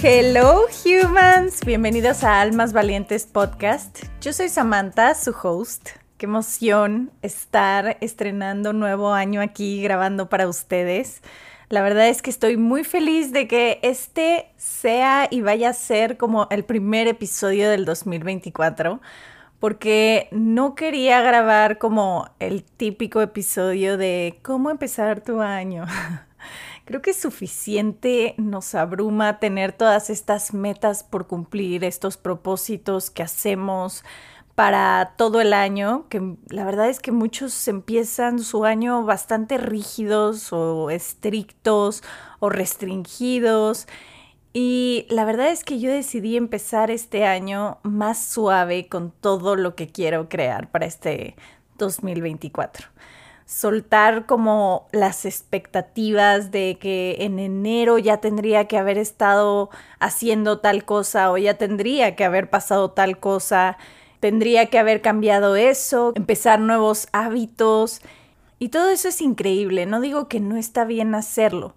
Hello humans, bienvenidos a Almas Valientes Podcast. Yo soy Samantha, su host. Qué emoción estar estrenando nuevo año aquí grabando para ustedes. La verdad es que estoy muy feliz de que este sea y vaya a ser como el primer episodio del 2024 porque no quería grabar como el típico episodio de cómo empezar tu año. Creo que es suficiente, nos abruma tener todas estas metas por cumplir, estos propósitos que hacemos, para todo el año, que la verdad es que muchos empiezan su año bastante rígidos o estrictos o restringidos. Y la verdad es que yo decidí empezar este año más suave con todo lo que quiero crear para este 2024 soltar como las expectativas de que en enero ya tendría que haber estado haciendo tal cosa o ya tendría que haber pasado tal cosa tendría que haber cambiado eso, empezar nuevos hábitos. Y todo eso es increíble, no digo que no está bien hacerlo,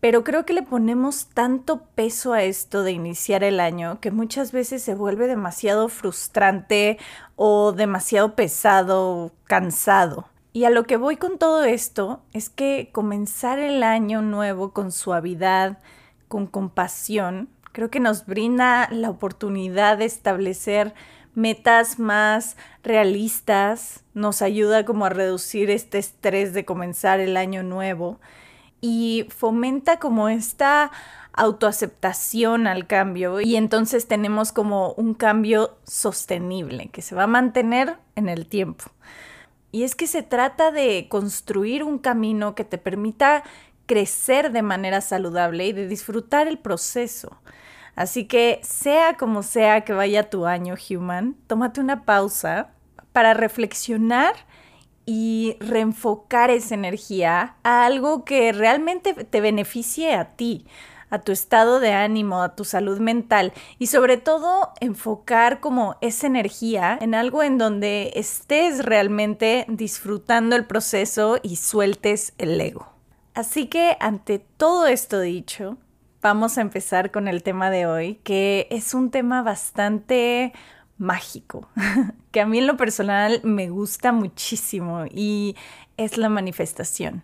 pero creo que le ponemos tanto peso a esto de iniciar el año que muchas veces se vuelve demasiado frustrante o demasiado pesado, cansado. Y a lo que voy con todo esto es que comenzar el año nuevo con suavidad, con compasión, creo que nos brinda la oportunidad de establecer metas más realistas, nos ayuda como a reducir este estrés de comenzar el año nuevo y fomenta como esta autoaceptación al cambio y entonces tenemos como un cambio sostenible que se va a mantener en el tiempo. Y es que se trata de construir un camino que te permita crecer de manera saludable y de disfrutar el proceso. Así que sea como sea que vaya tu año, Human, tómate una pausa para reflexionar y reenfocar esa energía a algo que realmente te beneficie a ti, a tu estado de ánimo, a tu salud mental y sobre todo enfocar como esa energía en algo en donde estés realmente disfrutando el proceso y sueltes el ego. Así que ante todo esto dicho, vamos a empezar con el tema de hoy, que es un tema bastante mágico, que a mí en lo personal me gusta muchísimo y es la manifestación.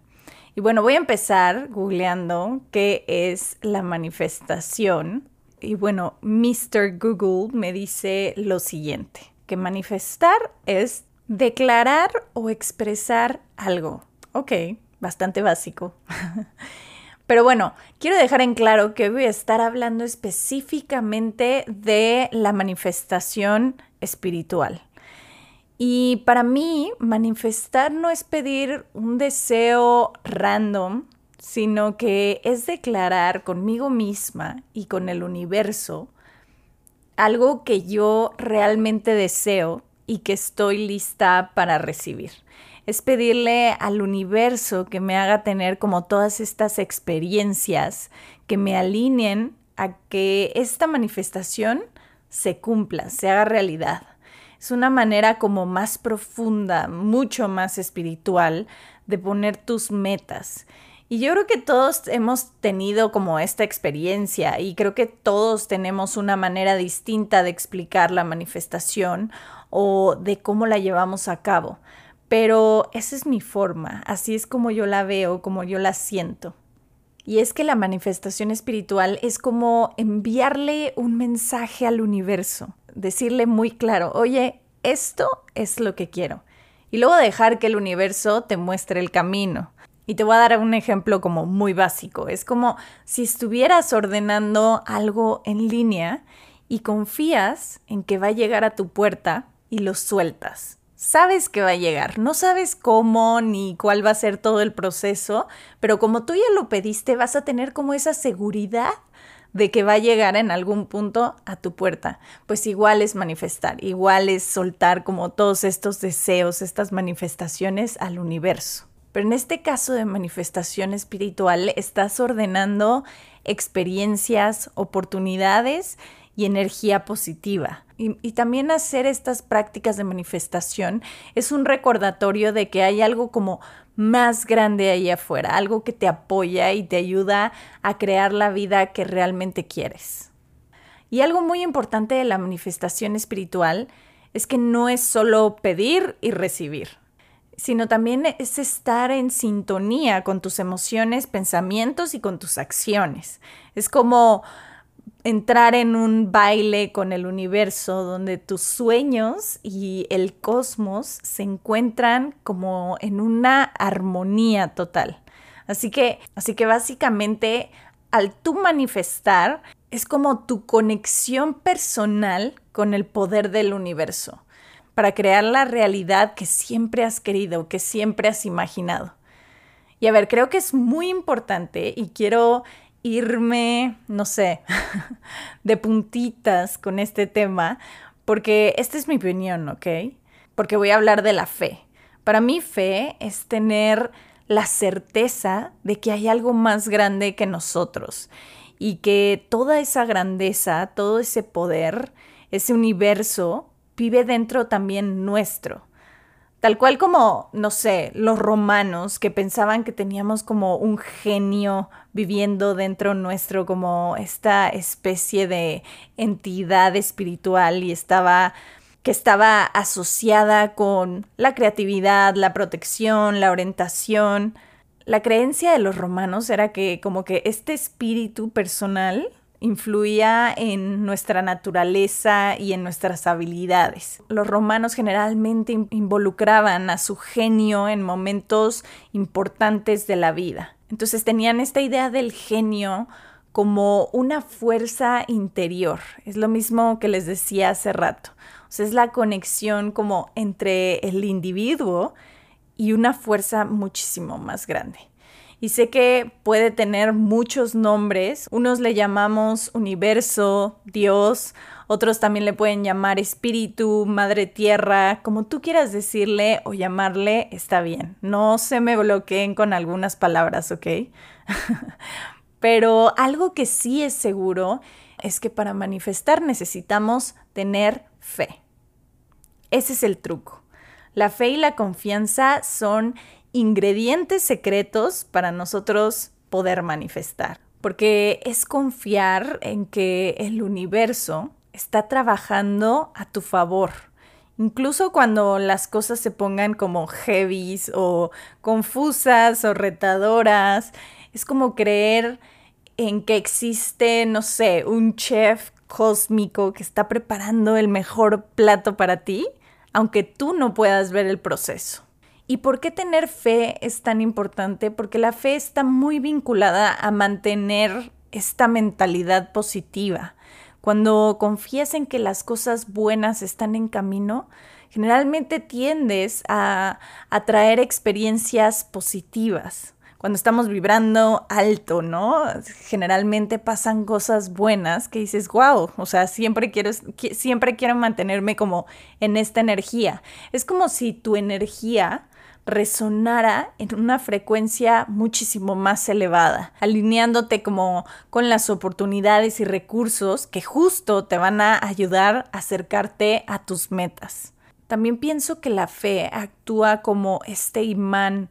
Y bueno, voy a empezar googleando qué es la manifestación. Y bueno, Mr. Google me dice lo siguiente, que manifestar es declarar o expresar algo. Ok, bastante básico. Pero bueno, quiero dejar en claro que voy a estar hablando específicamente de la manifestación espiritual. Y para mí, manifestar no es pedir un deseo random, sino que es declarar conmigo misma y con el universo algo que yo realmente deseo y que estoy lista para recibir es pedirle al universo que me haga tener como todas estas experiencias que me alineen a que esta manifestación se cumpla, se haga realidad. Es una manera como más profunda, mucho más espiritual de poner tus metas. Y yo creo que todos hemos tenido como esta experiencia y creo que todos tenemos una manera distinta de explicar la manifestación o de cómo la llevamos a cabo pero esa es mi forma, así es como yo la veo, como yo la siento. Y es que la manifestación espiritual es como enviarle un mensaje al universo, decirle muy claro, oye, esto es lo que quiero. Y luego dejar que el universo te muestre el camino. Y te voy a dar un ejemplo como muy básico. Es como si estuvieras ordenando algo en línea y confías en que va a llegar a tu puerta y lo sueltas sabes que va a llegar, no sabes cómo ni cuál va a ser todo el proceso, pero como tú ya lo pediste, vas a tener como esa seguridad de que va a llegar en algún punto a tu puerta. Pues igual es manifestar, igual es soltar como todos estos deseos, estas manifestaciones al universo. Pero en este caso de manifestación espiritual, estás ordenando experiencias, oportunidades y energía positiva. Y, también hacer estas prácticas de manifestación es un recordatorio de que hay algo como más grande ahí afuera, algo que te apoya y te ayuda a crear la vida que realmente quieres. Y algo muy importante de la manifestación espiritual es que no es solo pedir y recibir, sino también es estar en sintonía con tus emociones, pensamientos y con tus acciones. Es como entrar en un baile con el universo donde tus sueños y el cosmos se encuentran como en una armonía total. Así que, así que básicamente al tú manifestar es como tu conexión personal con el poder del universo para crear la realidad que siempre has querido, que siempre has imaginado. Y a ver, creo que es muy importante y quiero irme, no sé, de puntitas con este tema, porque esta es mi opinión, ¿ok? Porque voy a hablar de la fe. Para mí fe es tener la certeza de que hay algo más grande que nosotros y que toda esa grandeza, todo ese poder, ese universo vive dentro también nuestro. Tal cual como, no sé, los romanos que pensaban que teníamos como un genio viviendo dentro nuestro, como esta especie de entidad espiritual y estaba que estaba asociada con la creatividad, la protección, la orientación. La creencia de los romanos era que como que este espíritu personal influía en nuestra naturaleza y en nuestras habilidades. Los romanos generalmente involucraban a su genio en momentos importantes de la vida. Entonces tenían esta idea del genio como una fuerza interior. Es lo mismo que les decía hace rato. Es la conexión como entre el individuo y una fuerza muchísimo más grande y sé que puede tener muchos nombres. Unos le llamamos universo, Dios, otros también le pueden llamar espíritu, madre tierra, como tú quieras decirle o llamarle, está bien. No se me bloqueen con algunas palabras, ¿ok? Pero algo que sí es seguro es que para manifestar necesitamos tener fe. Ese es el truco. La fe y la confianza son ingredientes secretos para nosotros poder manifestar, porque es confiar en que el universo está trabajando a tu favor. Incluso cuando las cosas se pongan como heavies o confusas o retadoras, es como creer en que existe, no sé, un chef cósmico que está preparando el mejor plato para ti, aunque tú no puedas ver el proceso. ¿Y por qué tener fe es tan importante? Porque la fe está muy vinculada a mantener esta mentalidad positiva. Cuando confías en que las cosas buenas están en camino, generalmente tiendes a atraer experiencias positivas. Cuando estamos vibrando alto, ¿no? Generalmente pasan cosas buenas que dices, wow, o sea, siempre quiero, siempre quiero mantenerme como en esta energía. Es como si tu energía resonara en una frecuencia muchísimo más elevada, alineándote como con las oportunidades y recursos que justo te van a ayudar a acercarte a tus metas. También pienso que la fe actúa como este imán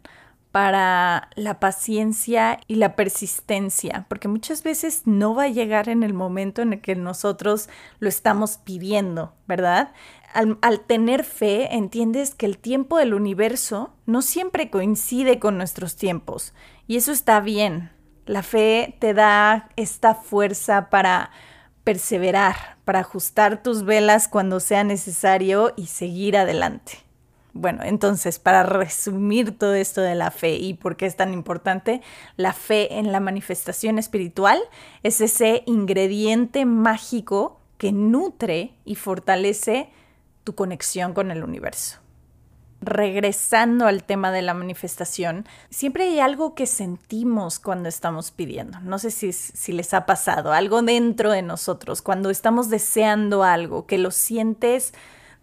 para la paciencia y la persistencia, porque muchas veces no va a llegar en el momento en el que nosotros lo estamos pidiendo, ¿verdad? Al, tener fe, entiendes que el tiempo del universo no siempre coincide con nuestros tiempos. Y eso está bien. La fe te da esta fuerza para perseverar, para ajustar tus velas cuando sea necesario y seguir adelante. Bueno, entonces, para resumir todo esto de la fe y por qué es tan importante, la fe en la manifestación espiritual es ese ingrediente mágico que nutre y fortalece tu conexión con el universo. Regresando al tema de la manifestación, siempre hay algo que sentimos cuando estamos pidiendo. No sé si, si les ha pasado, algo dentro de nosotros, cuando estamos deseando algo, que lo sientes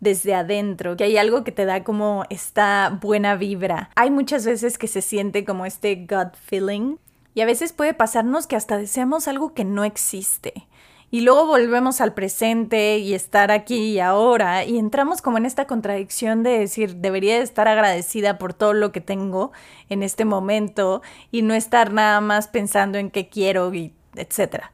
desde adentro, que hay algo que te da como esta buena vibra. Hay muchas veces que se siente como este gut feeling y a veces puede pasarnos que hasta deseamos algo que no existe y luego volvemos al presente y estar aquí y ahora y entramos como en esta contradicción de decir, debería estar agradecida por todo lo que tengo en este momento y no estar nada más pensando en qué quiero y etcétera.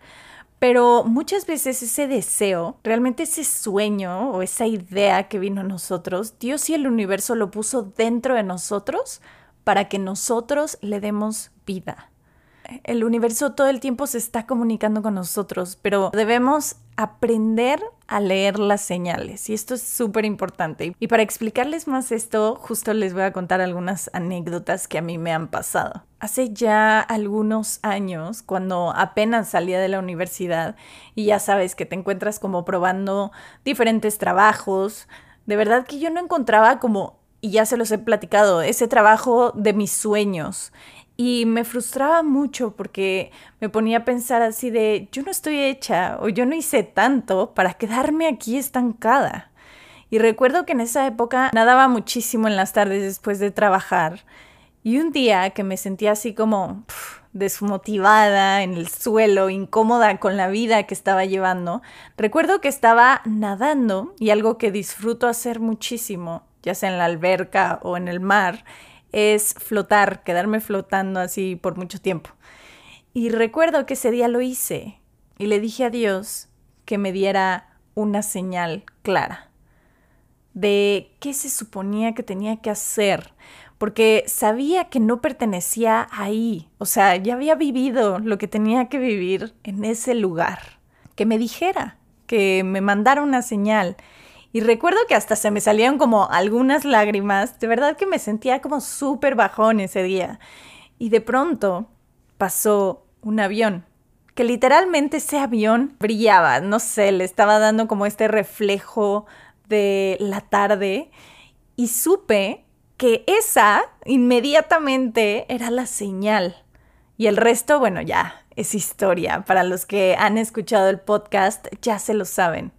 Pero muchas veces ese deseo, realmente ese sueño o esa idea que vino a nosotros, Dios y el universo lo puso dentro de nosotros para que nosotros le demos vida el universo todo el tiempo se está comunicando con nosotros, pero debemos aprender a leer las señales y esto es súper importante. Y para explicarles más esto, justo les voy a contar algunas anécdotas que a mí me han pasado. Hace ya algunos años, cuando apenas salía de la universidad y ya sabes que te encuentras como probando diferentes trabajos, de verdad que yo no encontraba como, y ya se los he platicado, ese trabajo de mis sueños y me frustraba mucho porque me ponía a pensar así de, yo no estoy hecha o yo no hice tanto para quedarme aquí estancada. Y recuerdo que en esa época nadaba muchísimo en las tardes después de trabajar. Y un día que me sentía así como desmotivada en el suelo, incómoda con la vida que estaba llevando, recuerdo que estaba nadando y algo que disfruto hacer muchísimo, ya sea en la alberca o en el mar, es flotar, quedarme flotando así por mucho tiempo. Y recuerdo que ese día lo hice y le dije a Dios que me diera una señal clara de qué se suponía que tenía que hacer, porque sabía que no pertenecía ahí, o sea, ya había vivido lo que tenía que vivir en ese lugar, que me dijera, que me mandara una señal y recuerdo que hasta se me salieron como algunas lágrimas. De verdad que me sentía como súper bajón ese día. Y de pronto pasó un avión. Que literalmente ese avión brillaba. No sé, le estaba dando como este reflejo de la tarde. Y supe que esa inmediatamente era la señal. Y el resto, bueno, ya es historia. Para los que han escuchado el podcast, ya se lo saben.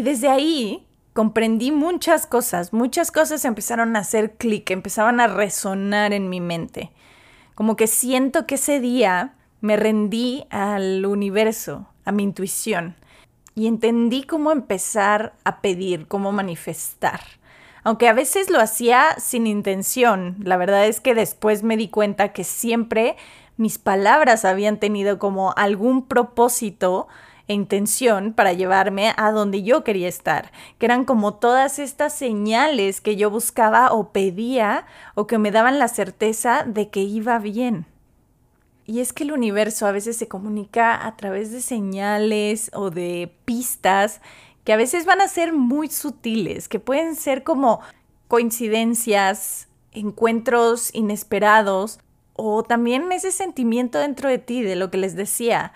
Y desde ahí comprendí muchas cosas, muchas cosas empezaron a hacer clic, empezaban a resonar en mi mente. Como que siento que ese día me rendí al universo, a mi intuición, y entendí cómo empezar a pedir, cómo manifestar. Aunque a veces lo hacía sin intención, la verdad es que después me di cuenta que siempre mis palabras habían tenido como algún propósito e intención para llevarme a donde yo quería estar, que eran como todas estas señales que yo buscaba o pedía o que me daban la certeza de que iba bien. Y es que el universo a veces se comunica a través de señales o de pistas que a veces van a ser muy sutiles, que pueden ser como coincidencias, encuentros inesperados o también ese sentimiento dentro de ti de lo que les decía,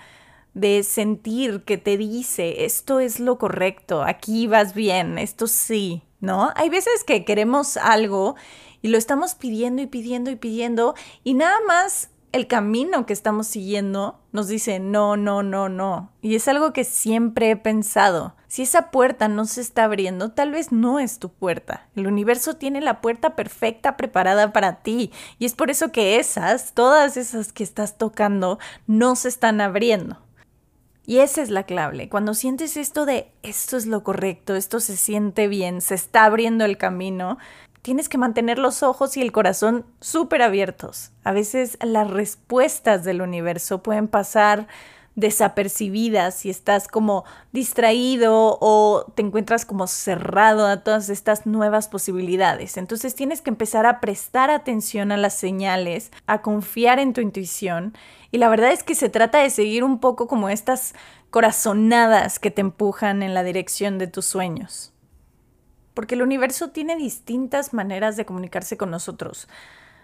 de sentir que te dice, esto es lo correcto, aquí vas bien, esto sí, ¿no? Hay veces que queremos algo y lo estamos pidiendo y pidiendo y pidiendo y nada más el camino que estamos siguiendo nos dice no, no, no, no. Y es algo que siempre he pensado. Si esa puerta no se está abriendo, tal vez no es tu puerta. El universo tiene la puerta perfecta preparada para ti. Y es por eso que esas, todas esas que estás tocando, no se están abriendo. Y esa es la clave. Cuando sientes esto de esto es lo correcto, esto se siente bien, se está abriendo el camino, tienes que mantener los ojos y el corazón súper abiertos. A veces las respuestas del universo pueden pasar desapercibidas si estás como distraído o te encuentras como cerrado a todas estas nuevas posibilidades. Entonces tienes que empezar a prestar atención a las señales, a confiar en tu intuición y la verdad es que se trata de seguir un poco como estas corazonadas que te empujan en la dirección de tus sueños. Porque el universo tiene distintas maneras de comunicarse con nosotros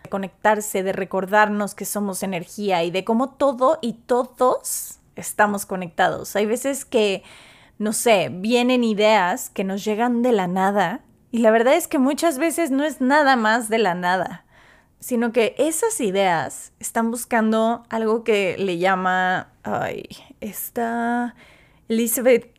de conectarse, de recordarnos que somos energía y de cómo todo y todos estamos conectados. Hay veces que, no sé, vienen ideas que nos llegan de la nada y la verdad es que muchas veces no es nada más de la nada, sino que esas ideas están buscando algo que le llama, ay, está Elizabeth,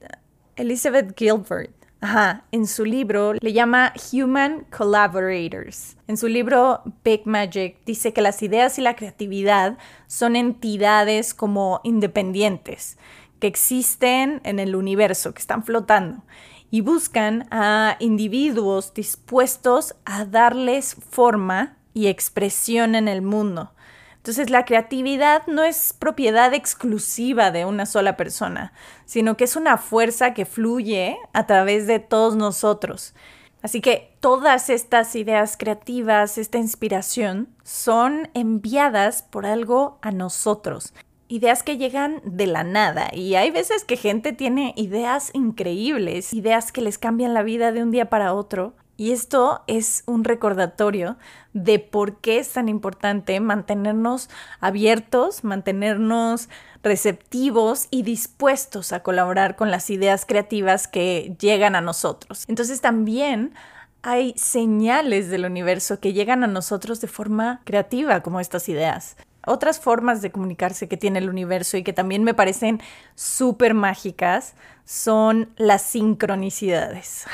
Elizabeth Gilbert Ajá, en su libro le llama Human Collaborators. En su libro Big Magic dice que las ideas y la creatividad son entidades como independientes, que existen en el universo, que están flotando y buscan a individuos dispuestos a darles forma y expresión en el mundo. Entonces la creatividad no es propiedad exclusiva de una sola persona, sino que es una fuerza que fluye a través de todos nosotros. Así que todas estas ideas creativas, esta inspiración, son enviadas por algo a nosotros. Ideas que llegan de la nada. Y hay veces que gente tiene ideas increíbles, ideas que les cambian la vida de un día para otro. Y esto es un recordatorio de por qué es tan importante mantenernos abiertos, mantenernos receptivos y dispuestos a colaborar con las ideas creativas que llegan a nosotros. Entonces también hay señales del universo que llegan a nosotros de forma creativa, como estas ideas. Otras formas de comunicarse que tiene el universo y que también me parecen súper mágicas son las sincronicidades.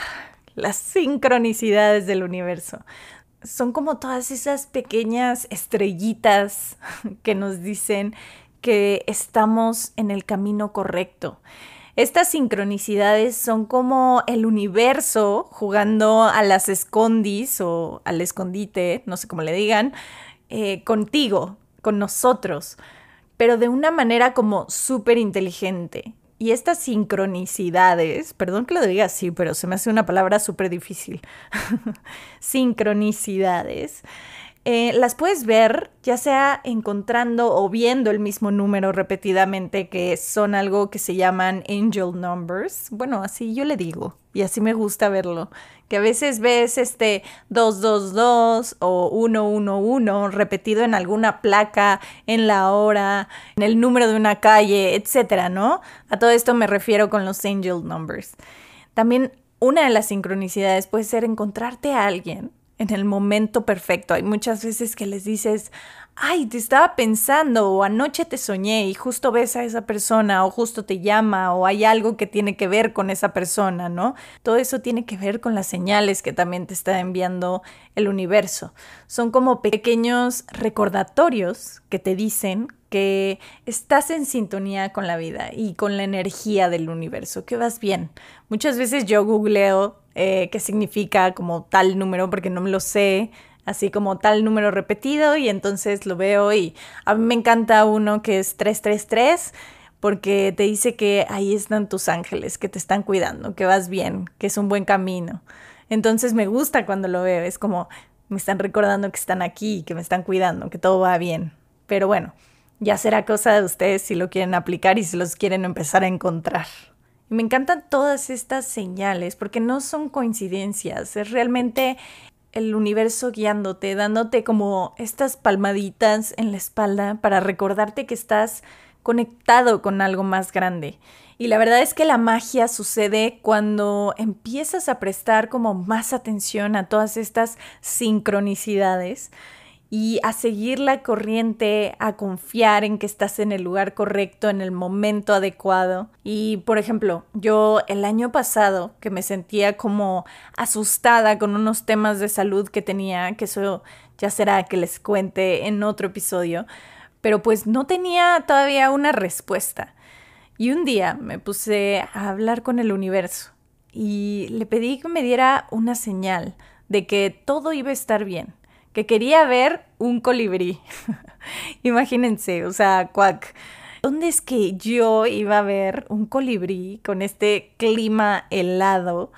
Las sincronicidades del universo son como todas esas pequeñas estrellitas que nos dicen que estamos en el camino correcto. Estas sincronicidades son como el universo jugando a las escondis o al escondite, no sé cómo le digan, eh, contigo, con nosotros, pero de una manera como súper inteligente. Y estas sincronicidades, perdón que lo diga así, pero se me hace una palabra súper difícil, sincronicidades, eh, las puedes ver ya sea encontrando o viendo el mismo número repetidamente, que son algo que se llaman angel numbers. Bueno, así yo le digo, y así me gusta verlo. Que a veces ves este 222 o 111 repetido en alguna placa, en la hora, en el número de una calle, etcétera, ¿no? A todo esto me refiero con los angel numbers. También una de las sincronicidades puede ser encontrarte a alguien en el momento perfecto. Hay muchas veces que les dices, ay, te estaba pensando o anoche te soñé y justo ves a esa persona o justo te llama o hay algo que tiene que ver con esa persona, ¿no? Todo eso tiene que ver con las señales que también te está enviando el universo. Son como pequeños recordatorios que te dicen que estás en sintonía con la vida y con la energía del universo, que vas bien. Muchas veces yo googleo eh, qué significa como tal número porque no me lo sé, así como tal número repetido y entonces lo veo y a mí me encanta uno que es 333 porque te dice que ahí están tus ángeles, que te están cuidando, que vas bien, que es un buen camino. Entonces me gusta cuando lo veo, es como me están recordando que están aquí, que me están cuidando, que todo va bien. Pero bueno, ya será cosa de ustedes si lo quieren aplicar y si los quieren empezar a encontrar. Y me encantan todas estas señales porque no son coincidencias, es realmente el universo guiándote, dándote como estas palmaditas en la espalda para recordarte que estás conectado con algo más grande. Y la verdad es que la magia sucede cuando empiezas a prestar como más atención a todas estas sincronicidades y a seguir la corriente, a confiar en que estás en el lugar correcto, en el momento adecuado. Y, por ejemplo, yo el año pasado que me sentía como asustada con unos temas de salud que tenía, que eso ya será que les cuente en otro episodio, pero pues no tenía todavía una respuesta. Y un día me puse a hablar con el universo y le pedí que me diera una señal de que todo iba a estar bien que quería ver un colibrí. Imagínense, o sea, cuac. ¿Dónde es que yo iba a ver un colibrí con este clima helado?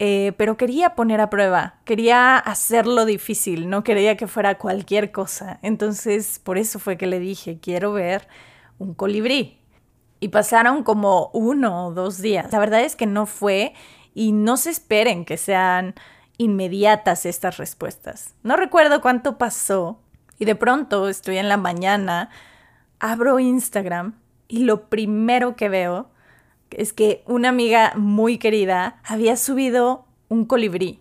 Eh, pero quería poner a prueba, quería hacerlo difícil, no quería que fuera cualquier cosa. Entonces, por eso fue que le dije, quiero ver un colibrí. Y pasaron como uno o dos días. La verdad es que no fue y no se esperen que sean inmediatas estas respuestas. No recuerdo cuánto pasó y de pronto estoy en la mañana, abro Instagram y lo primero que veo es que una amiga muy querida había subido un colibrí.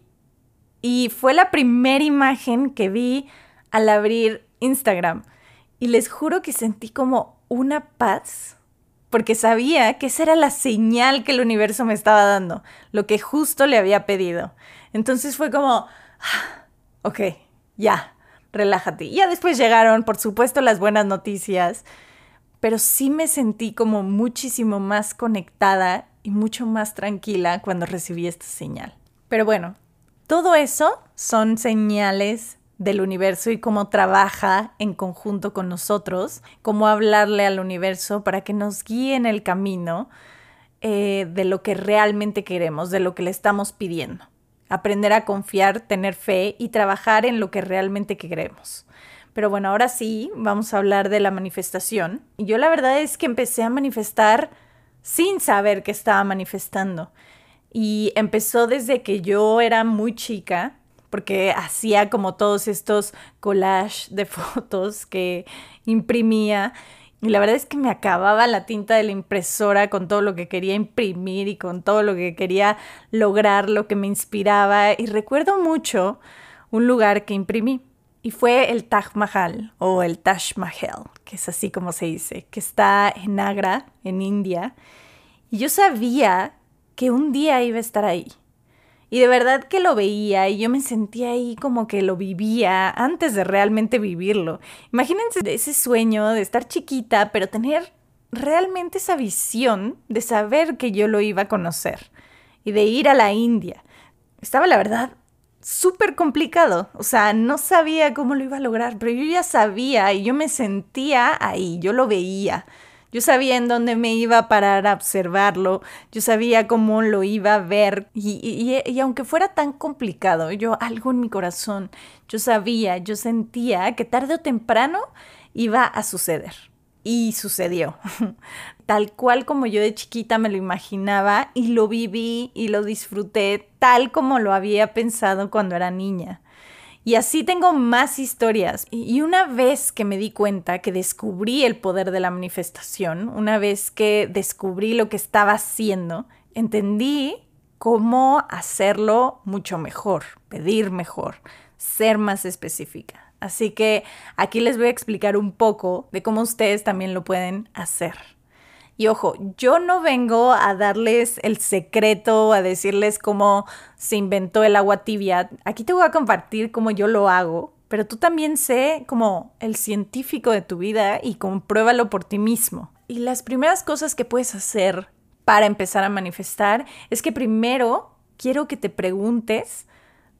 Y fue la primera imagen que vi al abrir Instagram. Y les juro que sentí como una paz, porque sabía que esa era la señal que el universo me estaba dando, lo que justo le había pedido. Entonces fue como, ah, ok, ya, relájate. Y ya después llegaron, por supuesto, las buenas noticias, pero sí me sentí como muchísimo más conectada y mucho más tranquila cuando recibí esta señal. Pero bueno, todo eso son señales del universo y cómo trabaja en conjunto con nosotros, cómo hablarle al universo para que nos guíe en el camino eh, de lo que realmente queremos, de lo que le estamos pidiendo. Aprender a confiar, tener fe y trabajar en lo que realmente queremos. Pero bueno, ahora sí, vamos a hablar de la manifestación. Y yo la verdad es que empecé a manifestar sin saber que estaba manifestando. Y empezó desde que yo era muy chica, porque hacía como todos estos collages de fotos que imprimía. Y la verdad es que me acababa la tinta de la impresora con todo lo que quería imprimir y con todo lo que quería lograr, lo que me inspiraba. Y recuerdo mucho un lugar que imprimí y fue el Taj Mahal o el Taj Mahal, que es así como se dice, que está en Agra, en India. Y yo sabía que un día iba a estar ahí. Y de verdad que lo veía y yo me sentía ahí como que lo vivía antes de realmente vivirlo. Imagínense ese sueño de estar chiquita, pero tener realmente esa visión de saber que yo lo iba a conocer y de ir a la India. Estaba la verdad súper complicado. O sea, no sabía cómo lo iba a lograr, pero yo ya sabía y yo me sentía ahí, yo lo veía. Yo sabía en dónde me iba a parar a observarlo, yo sabía cómo lo iba a ver y, y, y, aunque fuera tan complicado, yo algo en mi corazón, yo sabía, yo sentía que tarde o temprano iba a suceder. Y sucedió. Tal cual como yo de chiquita me lo imaginaba y lo viví y lo disfruté tal como lo había pensado cuando era niña. Y así tengo más historias. Y una vez que me di cuenta que descubrí el poder de la manifestación, una vez que descubrí lo que estaba haciendo, entendí cómo hacerlo mucho mejor, pedir mejor, ser más específica. Así que aquí les voy a explicar un poco de cómo ustedes también lo pueden hacer. Y ojo, yo no vengo a darles el secreto, a decirles cómo se inventó el agua tibia. Aquí te voy a compartir cómo yo lo hago, pero tú también sé como el científico de tu vida y compruébalo por ti mismo. Y las primeras cosas que puedes hacer para empezar a manifestar es que primero quiero que te preguntes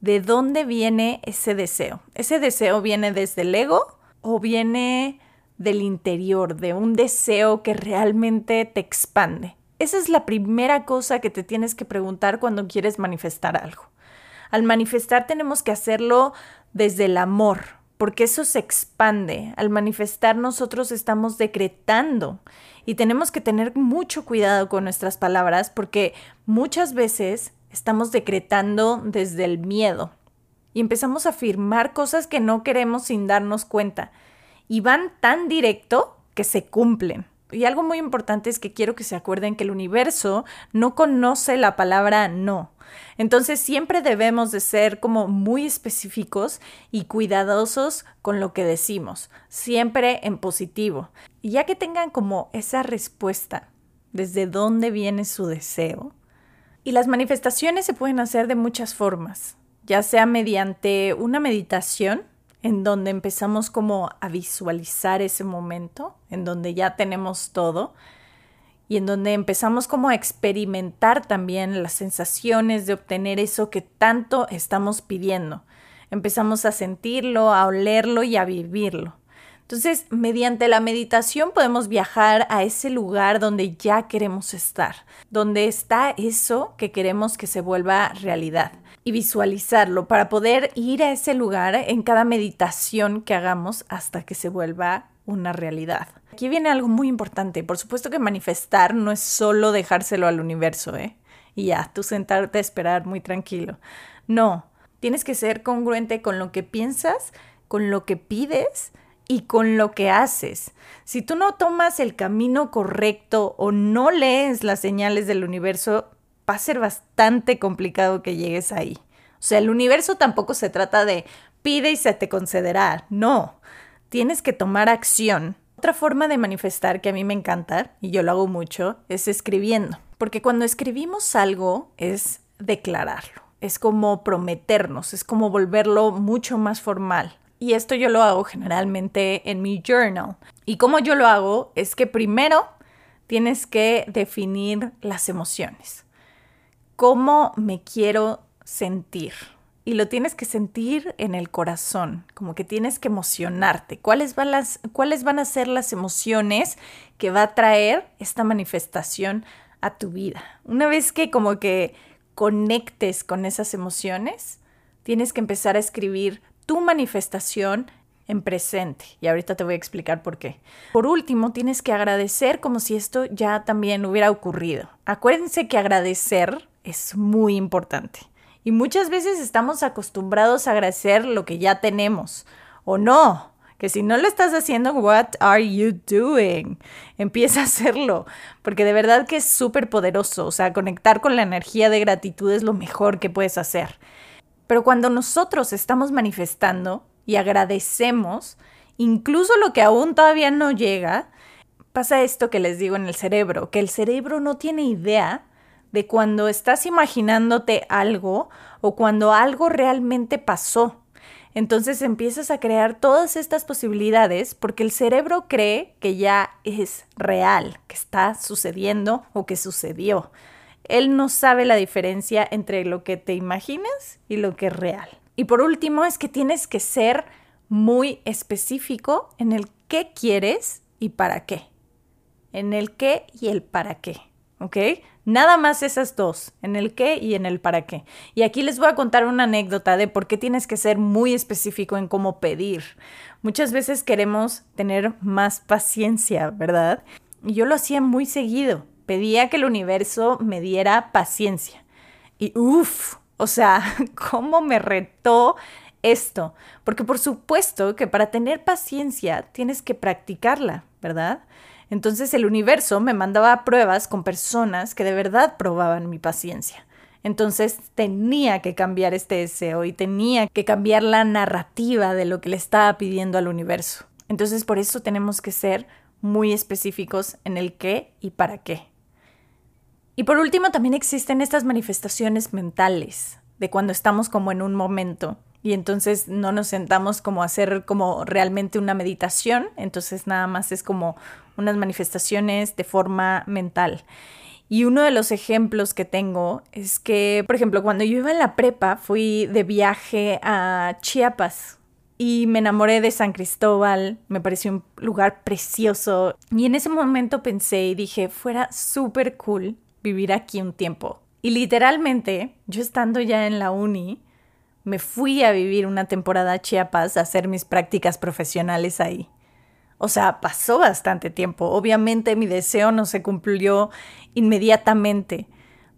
de dónde viene ese deseo. ¿Ese deseo viene desde el ego o viene del interior, de un deseo que realmente te expande? Esa es la primera cosa que te tienes que preguntar cuando quieres manifestar algo. Al manifestar tenemos que hacerlo desde el amor, porque eso se expande. Al manifestar nosotros estamos decretando y tenemos que tener mucho cuidado con nuestras palabras porque muchas veces estamos decretando desde el miedo y empezamos a afirmar cosas que no queremos sin darnos cuenta y van tan directo que se cumplen. Y algo muy importante es que quiero que se acuerden que el universo no conoce la palabra no. Entonces siempre debemos de ser como muy específicos y cuidadosos con lo que decimos, siempre en positivo. Y ya que tengan como esa respuesta, desde dónde viene su deseo, y las manifestaciones se pueden hacer de muchas formas, ya sea mediante una meditación, en donde empezamos como a visualizar ese momento, en donde ya tenemos todo, y en donde empezamos como a experimentar también las sensaciones de obtener eso que tanto estamos pidiendo. Empezamos a sentirlo, a olerlo y a vivirlo. Entonces, mediante la meditación podemos viajar a ese lugar donde ya queremos estar, donde está eso que queremos que se vuelva realidad y visualizarlo para poder ir a ese lugar en cada meditación que hagamos hasta que se vuelva una realidad. Aquí viene algo muy importante. Por supuesto que manifestar no es solo dejárselo al universo, ¿eh? Y ya, tú sentarte a esperar muy tranquilo. No, tienes que ser congruente con lo que piensas, con lo que pides y con lo que haces. Si tú no tomas el camino correcto o no lees las señales del universo, va a ser bastante complicado que llegues ahí. O sea, el universo tampoco se trata de pide y se te concederá. No, tienes que tomar acción. Otra forma de manifestar que a mí me encanta, y yo lo hago mucho, es escribiendo. Porque cuando escribimos algo es declararlo, es como prometernos, es como volverlo mucho más formal. Y esto yo lo hago generalmente en mi journal. Y como yo lo hago es que primero tienes que definir las emociones. ¿Cómo me quiero sentir? y lo tienes que sentir en el corazón, como que tienes que emocionarte. ¿Cuáles van, ¿Cuáles van a ser las emociones que va a traer esta manifestación a tu vida? Una vez que como que conectes con esas emociones, tienes que empezar a escribir tu manifestación en presente. Y ahorita te voy a explicar por qué. Por último, tienes que agradecer como si esto ya también hubiera ocurrido. Acuérdense que agradecer es muy importante. Y muchas veces estamos acostumbrados a agradecer lo que ya tenemos. O no, que si no lo estás haciendo, what are you doing? Empieza a hacerlo, porque de verdad que es súper poderoso. O sea, conectar con la energía de gratitud es lo mejor que puedes hacer. Pero cuando nosotros estamos manifestando, y agradecemos, incluso lo que aún todavía no llega, pasa esto que les digo en el cerebro, que el cerebro no tiene idea de cuando estás imaginándote algo o cuando algo realmente pasó. Entonces empiezas a crear todas estas posibilidades porque el cerebro cree que ya es real, que está sucediendo o que sucedió. Él no sabe la diferencia entre lo que te imaginas y lo que es real. Y por último es que tienes que ser muy específico en el qué quieres y para qué. En el qué y el para qué. ¿Ok? Nada más esas dos, en el qué y en el para qué. Y aquí les voy a contar una anécdota de por qué tienes que ser muy específico en cómo pedir. Muchas veces queremos tener más paciencia, ¿verdad? Y yo lo hacía muy seguido. Pedía que el universo me diera paciencia. Y uff, o sea, ¿cómo me retó esto? Porque por supuesto que para tener paciencia tienes que practicarla, ¿verdad? Entonces el universo me mandaba pruebas con personas que de verdad probaban mi paciencia. Entonces tenía que cambiar este deseo y tenía que cambiar la narrativa de lo que le estaba pidiendo al universo. Entonces por eso tenemos que ser muy específicos en el qué y para qué. Y por último, también existen estas manifestaciones mentales de cuando estamos como en un momento y entonces no nos sentamos como hacer como realmente una meditación, entonces nada más es como unas manifestaciones de forma mental. Y uno de los ejemplos que tengo es que, por ejemplo, cuando yo iba en la prepa, fui de viaje a Chiapas y me enamoré de San Cristóbal, me pareció un lugar precioso. Y en ese momento pensé y dije, fuera súper cool vivir aquí un tiempo. Y literalmente, yo estando ya en la uni, me fui a vivir una temporada a Chiapas a hacer mis prácticas profesionales ahí. O sea, pasó bastante tiempo. Obviamente mi deseo no se cumplió inmediatamente,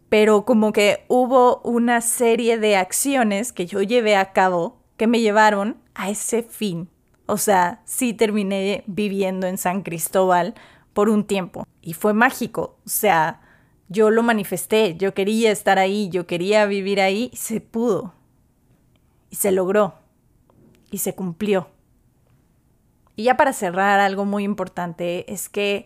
pero como que hubo una serie de acciones que yo llevé a cabo que me llevaron a ese fin. O sea, sí terminé viviendo en San Cristóbal por un tiempo y fue mágico. O sea, yo lo manifesté, yo quería estar ahí, yo quería vivir ahí y se pudo. Se logró. Y se cumplió. Y ya para cerrar, algo muy importante es que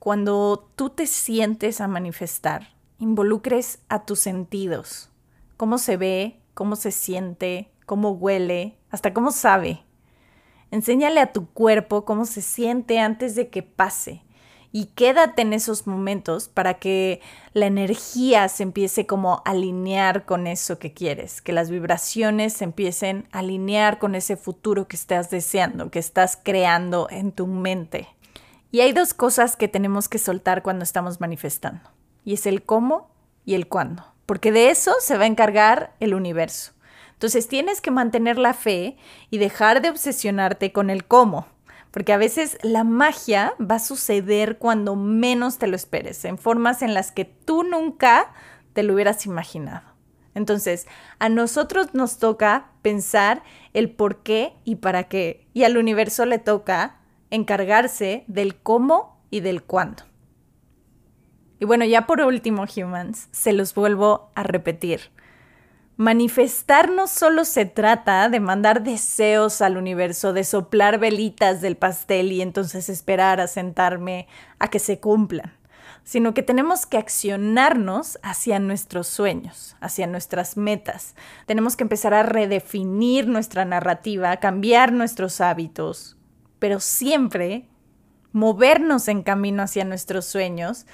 cuando tú te sientes a manifestar, involucres a tus sentidos. Cómo se ve, cómo se siente, cómo huele, hasta cómo sabe. Enséñale a tu cuerpo cómo se siente antes de que pase y quédate en esos momentos para que la energía se empiece como a alinear con eso que quieres, que las vibraciones se empiecen a alinear con ese futuro que estás deseando, que estás creando en tu mente. Y hay dos cosas que tenemos que soltar cuando estamos manifestando, y es el cómo y el cuándo, porque de eso se va a encargar el universo. Entonces tienes que mantener la fe y dejar de obsesionarte con el cómo porque a veces la magia va a suceder cuando menos te lo esperes, en formas en las que tú nunca te lo hubieras imaginado. Entonces, a nosotros nos toca pensar el por qué y para qué, y al universo le toca encargarse del cómo y del cuándo. Y bueno, ya por último, humans, se los vuelvo a repetir. Manifestar no solo se trata de mandar deseos al universo, de soplar velitas del pastel y entonces esperar a sentarme a que se cumplan, sino que tenemos que accionarnos hacia nuestros sueños, hacia nuestras metas. Tenemos que empezar a redefinir nuestra narrativa, cambiar nuestros hábitos, pero siempre movernos en camino hacia nuestros sueños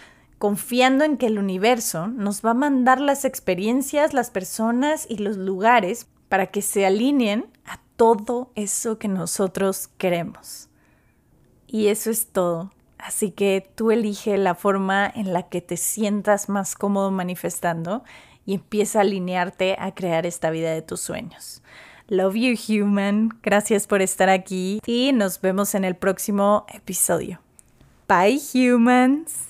confiando en que el universo nos va a mandar las experiencias, las personas y los lugares para que se alineen a todo eso que nosotros queremos. Y eso es todo. Así que tú elige la forma en la que te sientas más cómodo manifestando y empieza a alinearte a crear esta vida de tus sueños. Love you, human. Gracias por estar aquí y nos vemos en el próximo episodio. Bye, humans.